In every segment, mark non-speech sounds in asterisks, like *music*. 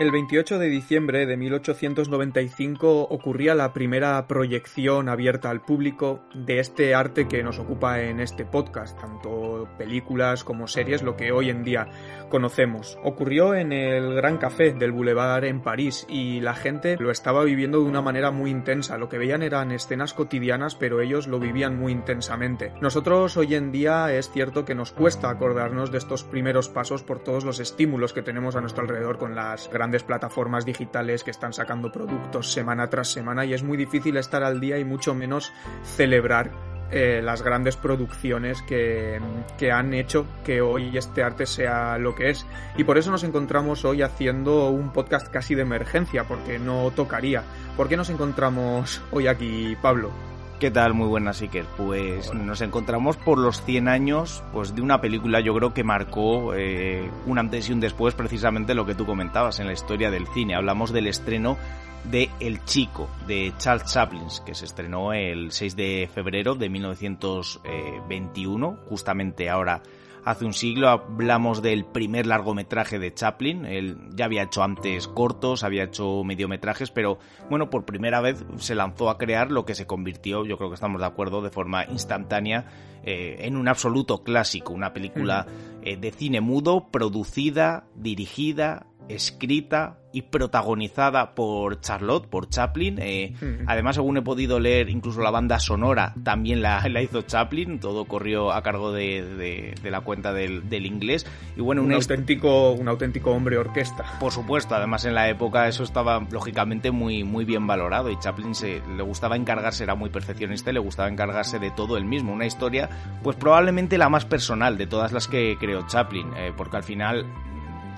El 28 de diciembre de 1895 ocurría la primera proyección abierta al público de este arte que nos ocupa en este podcast, tanto películas como series, lo que hoy en día conocemos. Ocurrió en el Gran Café del Boulevard en París y la gente lo estaba viviendo de una manera muy intensa. Lo que veían eran escenas cotidianas, pero ellos lo vivían muy intensamente. Nosotros hoy en día es cierto que nos cuesta acordarnos de estos primeros pasos por todos los estímulos que tenemos a nuestro alrededor con las grandes plataformas digitales que están sacando productos semana tras semana y es muy difícil estar al día y mucho menos celebrar eh, las grandes producciones que, que, han hecho que hoy este arte sea lo que es. Y por eso nos encontramos hoy haciendo un podcast casi de emergencia, porque no tocaría. ¿Por qué nos encontramos hoy aquí, Pablo? ¿Qué tal? Muy buenas, Iker. Pues nos encontramos por los 100 años pues, de una película yo creo que marcó eh, un antes y un después precisamente lo que tú comentabas en la historia del cine. Hablamos del estreno de El Chico, de Charles Chaplin, que se estrenó el 6 de febrero de 1921, justamente ahora hace un siglo. Hablamos del primer largometraje de Chaplin. Él ya había hecho antes cortos, había hecho mediometrajes, pero bueno, por primera vez se lanzó a crear lo que se convirtió, yo creo que estamos de acuerdo, de forma instantánea eh, en un absoluto clásico, una película eh, de cine mudo, producida, dirigida, escrita y protagonizada por Charlotte, por Chaplin. Eh, además, según he podido leer, incluso la banda sonora también la, *laughs* la hizo Chaplin. Todo corrió a cargo de, de, la cuenta del, del, inglés. Y bueno, un, auténtico, un auténtico hombre orquesta. Por supuesto, además en la época eso estaba lógicamente muy, muy bien valorado y Chaplin se, le gustaba encargarse, era muy perfeccionista y le gustaba encargarse de todo él mismo. Una historia, pues probablemente la más personal de todas las que creó Chaplin, eh, porque al final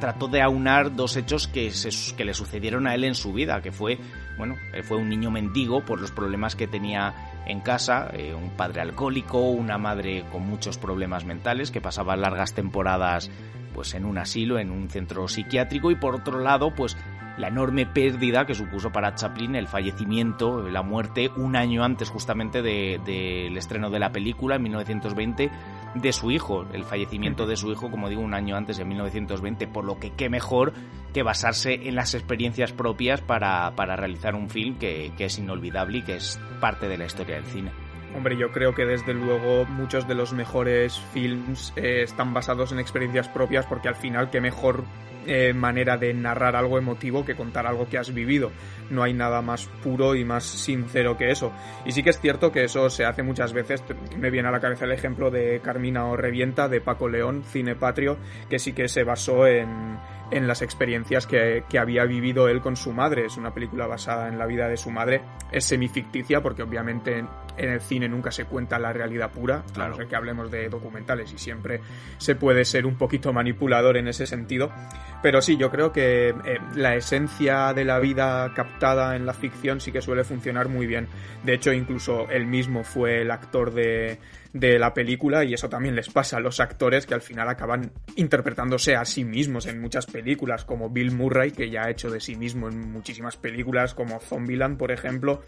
trató de aunar dos hechos que, se, que le sucedieron a él en su vida, que fue, bueno, él fue un niño mendigo por los problemas que tenía en casa, eh, un padre alcohólico, una madre con muchos problemas mentales que pasaba largas temporadas pues en un asilo, en un centro psiquiátrico y por otro lado, pues la enorme pérdida que supuso para Chaplin el fallecimiento, la muerte un año antes justamente del de, estreno de la película en 1920 de su hijo, el fallecimiento de su hijo, como digo, un año antes, en 1920, por lo que qué mejor que basarse en las experiencias propias para, para realizar un film que, que es inolvidable y que es parte de la historia del cine. Hombre, yo creo que desde luego muchos de los mejores films eh, están basados en experiencias propias porque al final qué mejor eh, manera de narrar algo emotivo que contar algo que has vivido. No hay nada más puro y más sincero que eso. Y sí que es cierto que eso se hace muchas veces. Me viene a la cabeza el ejemplo de Carmina o Revienta de Paco León, Cine Patrio, que sí que se basó en, en las experiencias que, que, había vivido él con su madre. Es una película basada en la vida de su madre. Es semificticia porque obviamente en el cine nunca se cuenta la realidad pura, claro. a no que hablemos de documentales y siempre se puede ser un poquito manipulador en ese sentido. Pero sí, yo creo que eh, la esencia de la vida captada en la ficción sí que suele funcionar muy bien. De hecho, incluso él mismo fue el actor de, de la película y eso también les pasa a los actores que al final acaban interpretándose a sí mismos en muchas películas, como Bill Murray, que ya ha hecho de sí mismo en muchísimas películas, como Zombieland, por ejemplo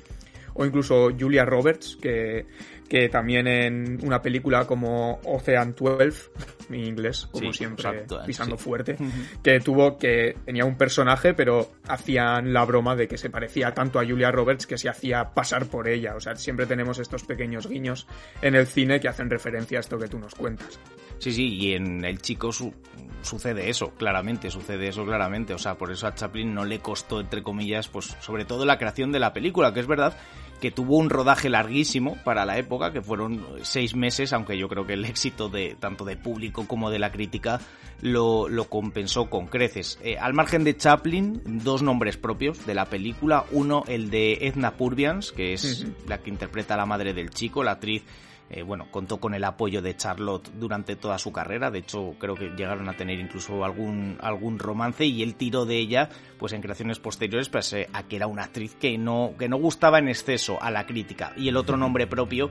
o incluso Julia Roberts, que, que también en una película como Ocean 12, en inglés, como sí, siempre, exacto, pisando sí. fuerte, que tuvo que tenía un personaje, pero hacían la broma de que se parecía tanto a Julia Roberts que se hacía pasar por ella. O sea, siempre tenemos estos pequeños guiños en el cine que hacen referencia a esto que tú nos cuentas. Sí, sí, y en El Chico su sucede eso, claramente, sucede eso claramente. O sea, por eso a Chaplin no le costó, entre comillas, pues sobre todo la creación de la película, que es verdad que tuvo un rodaje larguísimo para la época, que fueron seis meses, aunque yo creo que el éxito de tanto de público como de la crítica lo, lo compensó con creces. Eh, al margen de Chaplin, dos nombres propios de la película. Uno, el de Edna Purviance, que es uh -huh. la que interpreta a la madre del chico, la actriz eh, bueno, contó con el apoyo de Charlotte durante toda su carrera, de hecho creo que llegaron a tener incluso algún, algún romance y él tiró de ella pues en creaciones posteriores pues, a que era una actriz que no, que no gustaba en exceso a la crítica. Y el otro nombre propio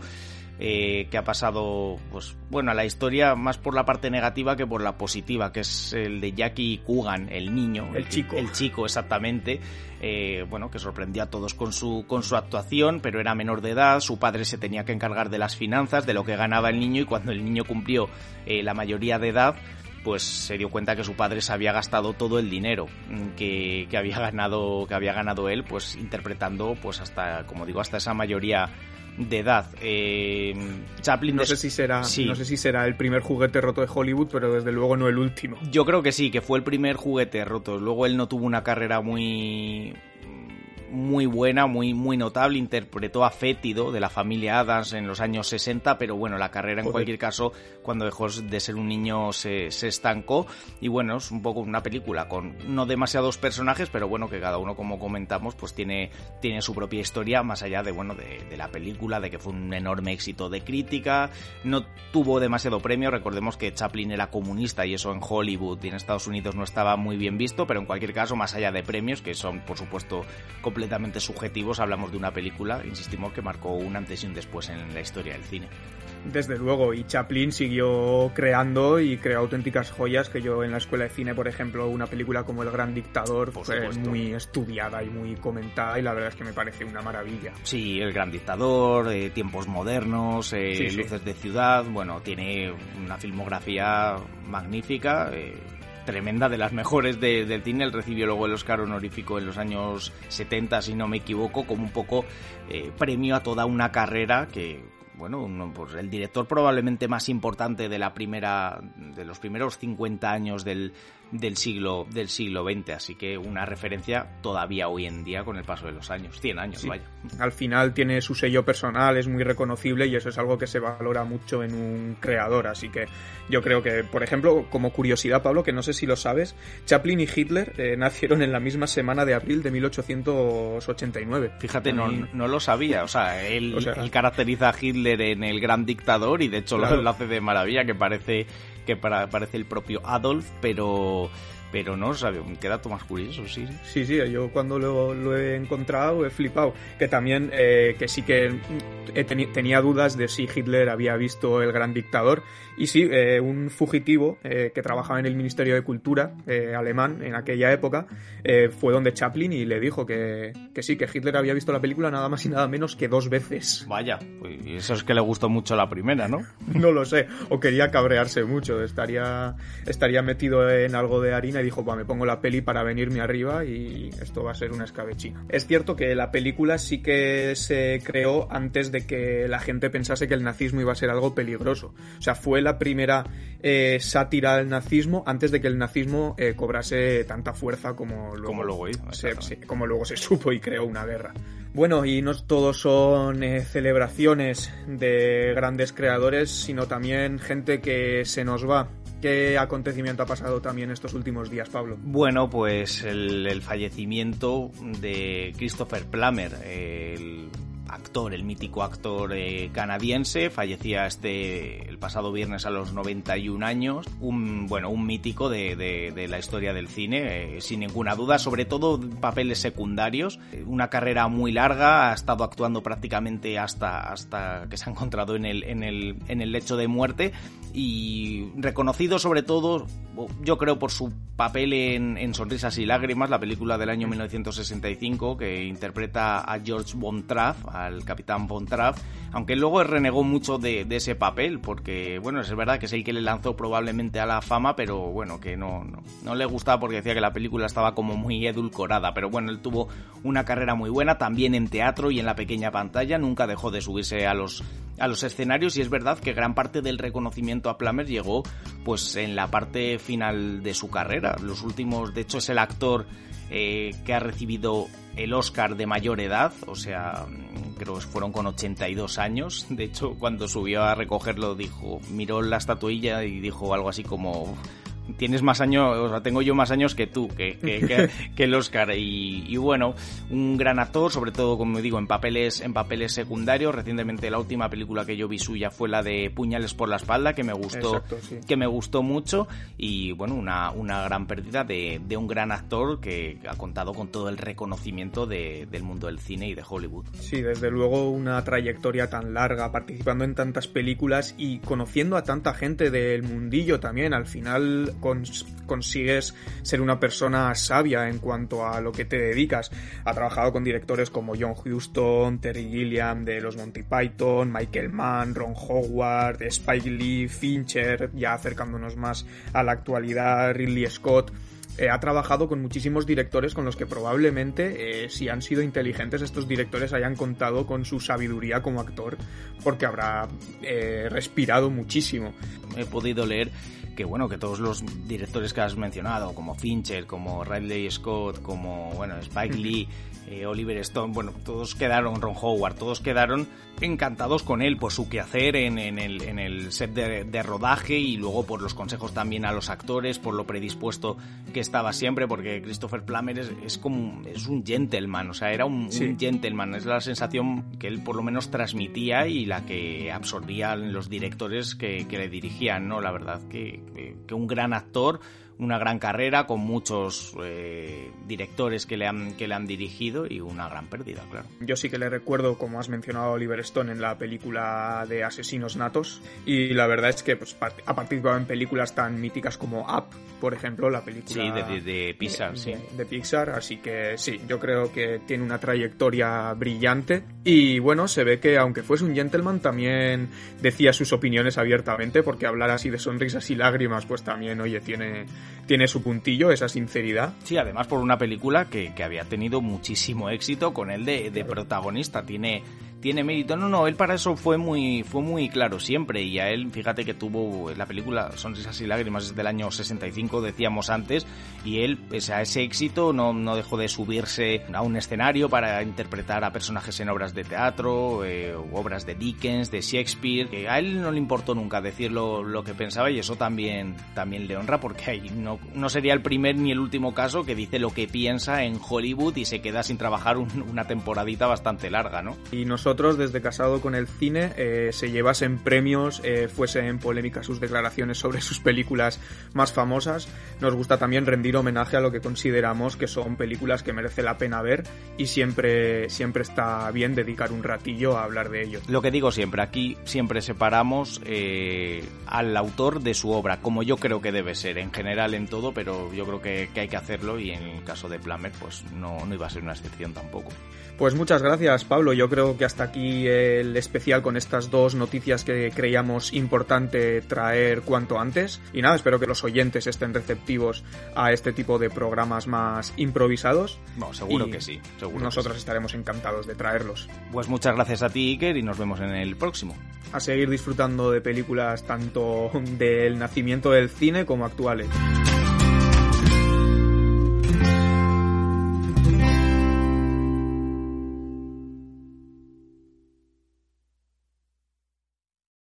eh, que ha pasado, pues bueno, a la historia más por la parte negativa que por la positiva, que es el de Jackie Coogan, el niño, el chico, el chico exactamente, eh, bueno, que sorprendió a todos con su con su actuación, pero era menor de edad, su padre se tenía que encargar de las finanzas, de lo que ganaba el niño y cuando el niño cumplió eh, la mayoría de edad pues se dio cuenta que su padre se había gastado todo el dinero mm, que, que había ganado que había ganado él pues interpretando pues hasta como digo hasta esa mayoría de edad. Eh, Chaplin no sé si será no sé si será el primer juguete roto de Hollywood, pero desde luego no el último. Yo creo que sí, que fue el primer juguete roto. Luego él no tuvo una carrera muy muy buena, muy, muy notable. Interpretó a Fétido de la familia Adams en los años 60, pero bueno, la carrera en cualquier caso, cuando dejó de ser un niño, se, se, estancó. Y bueno, es un poco una película con no demasiados personajes, pero bueno, que cada uno, como comentamos, pues tiene, tiene su propia historia, más allá de, bueno, de, de la película, de que fue un enorme éxito de crítica. No tuvo demasiado premio. Recordemos que Chaplin era comunista y eso en Hollywood y en Estados Unidos no estaba muy bien visto, pero en cualquier caso, más allá de premios, que son, por supuesto, completamente completamente subjetivos, hablamos de una película, insistimos, que marcó un antes y un después en la historia del cine. Desde luego, y Chaplin siguió creando y creó auténticas joyas que yo en la escuela de cine, por ejemplo, una película como El Gran Dictador fue muy estudiada y muy comentada y la verdad es que me parece una maravilla. Sí, El Gran Dictador, eh, Tiempos Modernos, eh, Luces de Ciudad, bueno, tiene una filmografía magnífica. Eh, tremenda, de las mejores del cine. Recibió luego el Oscar honorífico en los años 70, si no me equivoco, como un poco eh, premio a toda una carrera que bueno, pues el director probablemente más importante de la primera, de los primeros 50 años del, del siglo, del siglo XX, así que una referencia todavía hoy en día con el paso de los años, 100 años, vaya. Al final tiene su sello personal, es muy reconocible y eso es algo que se valora mucho en un creador, así que yo creo que, por ejemplo, como curiosidad, Pablo, que no sé si lo sabes, Chaplin y Hitler eh, *laughs* nacieron en la misma semana de abril de 1889. Fíjate, no, no lo sabía, o sea, él, *laughs* caracteriza a Hitler en El Gran Dictador y de hecho lo hace de maravilla, que parece que para, parece el propio Adolf, pero pero no, sabe, qué dato más curioso, sí. Sí, sí, yo cuando lo, he encontrado he flipado. Que también, eh, que sí que tenía dudas de si Hitler había visto El Gran Dictador. Y sí, eh, un fugitivo eh, que trabajaba en el Ministerio de Cultura alemán en aquella época fue donde Chaplin y le dijo que, que, sí, que Hitler había visto la película nada más y nada menos que dos veces. Vaya, pues eso es que le gustó mucho la primera, ¿no? *laughs* no lo sé, o quería cabrearse mucho, estaría, estaría metido en algo de harina dijo, me pongo la peli para venirme arriba y esto va a ser una escabechina. Es cierto que la película sí que se creó antes de que la gente pensase que el nazismo iba a ser algo peligroso. O sea, fue la primera eh, sátira al nazismo antes de que el nazismo eh, cobrase tanta fuerza como luego, como luego, se, como luego se supo y creó una guerra. Bueno, y no todos son eh, celebraciones de grandes creadores, sino también gente que se nos va ¿Qué acontecimiento ha pasado también estos últimos días, Pablo? Bueno, pues el, fallecimiento de Christopher Plummer, el actor, el mítico actor eh, canadiense, fallecía este el pasado viernes a los 91 años, un bueno, un mítico de, de, la historia del cine, eh, sin ninguna duda, sobre todo papeles secundarios, una carrera muy larga, ha estado actuando prácticamente hasta hasta que se ha encontrado en el en el en el lecho de muerte y reconocido sobre todo, yo creo por su papel en, en Sonrisas y Lágrimas, la película del año 1965 que interpreta a George Von Trapp, al capitán Von Trapp, aunque luego renegó mucho de, ese papel, porque bueno, es verdad que es el que le lanzó probablemente a la fama, pero bueno, que no, no, le gustaba porque decía que la película estaba como muy edulcorada, pero bueno, él tuvo una carrera muy buena, también en teatro y en la pequeña pantalla, nunca dejó de subirse a los a los escenarios y es verdad que gran parte del reconocimiento a Plummer llegó pues en la parte final de su carrera. Los últimos, de hecho es el actor eh, que ha recibido el Oscar de mayor edad, o sea, creo que fueron con 82 años. De hecho, cuando subió a recogerlo, dijo, miró la estatuilla y dijo algo así como tienes más años, o sea, tengo yo más años que tú, que, que, *laughs* el Oscar. Y, bueno, un gran actor, sobre todo, como digo, en papeles, en papeles secundarios. Recientemente la última película que yo vi suya fue la de Puñales por la espalda, que me gustó, que me gustó mucho. Y bueno, una, una gran pérdida de, de, un gran actor que ha contado con todo el reconocimiento de, del mundo del cine y de Hollywood. Sí, desde luego una trayectoria tan larga, participando en tantas películas y conociendo a tanta gente del mundillo también. Al final consigues ser una persona sabia en cuanto a lo que te dedicas. Ha trabajado con directores como John Huston, Terry Gilliam de los Monty Python, Michael Mann, Ron Howard, Spike Lee, Fincher, ya acercándonos más a la actualidad, Ridley Scott. Eh, ha trabajado con muchísimos directores con los que probablemente, eh, si han sido inteligentes, estos directores hayan contado con su sabiduría como actor, porque habrá eh, respirado muchísimo. He podido leer que bueno, que todos los directores que has mencionado, como Fincher, como Ridley Scott, como bueno, Spike Lee, eh, Oliver Stone, bueno, todos quedaron, Ron Howard, todos quedaron encantados con él por su quehacer en, en, el, en el, set de, rodaje y luego por los consejos también a los actores, por lo predispuesto que estaba siempre, porque Christopher Plummer es, es como es un gentleman, o sea, era un, gentleman, es la sensación que él por lo menos transmitía y la que absorbían los directores que, que le dirigían, ¿no? La verdad que, que un gran actor una gran carrera con muchos eh, directores que le, han, que le han dirigido y una gran pérdida, claro. Yo sí que le recuerdo, como has mencionado a Oliver Stone en la película de Asesinos Natos, y la verdad es que pues, ha participado en películas tan míticas como Up, por ejemplo, la película sí, de, Pixar, sí. de Pixar, así que sí, yo creo que tiene una trayectoria brillante y bueno, se ve que aunque fuese un gentleman también decía sus opiniones abiertamente, porque hablar así de sonrisas y lágrimas pues también, oye, tiene tiene su puntillo, esa sinceridad. Sí, además por una película que, había tenido muchísimo éxito con él de protagonista. Tiene tiene mérito. No, no, él para eso fue muy, fue muy claro siempre. Y a él, fíjate que tuvo la película Sonrisas y Lágrimas desde el año 65, decíamos antes. Y él, pese a ese éxito, no, no dejó de subirse a un escenario para interpretar a personajes en obras de teatro, eh, obras de Dickens, de Shakespeare. Que a él no le importó nunca decir lo, lo, que pensaba y eso también, también le honra porque ahí no, no sería el primer ni el último caso que dice lo que piensa en Hollywood y se queda sin trabajar una temporadita bastante larga, ¿no? Y nosotros nosotros, desde casado con el cine, eh, se llevasen premios, eh, fuese en polémica sus declaraciones sobre sus películas más famosas, nos gusta también rendir homenaje a lo que consideramos que son películas que merece la pena ver y siempre, siempre está bien dedicar un ratillo a hablar de ello. Lo que digo siempre, aquí siempre separamos eh, al autor de su obra, como yo creo que debe ser, en general en todo, pero yo creo que, que hay que hacerlo y en el caso de Plummer, pues no, no iba a ser una excepción tampoco. Pues muchas gracias, Pablo. Yo creo que hasta aquí el especial con estas dos noticias que creíamos importante traer cuanto antes. Y nada, espero que los oyentes estén receptivos a este tipo de programas más improvisados. No, seguro que sí. nosotros estaremos encantados de traerlos. Pues muchas gracias a ti, Iker, y nos vemos en el próximo. A seguir disfrutando de películas tanto del nacimiento del cine como actuales.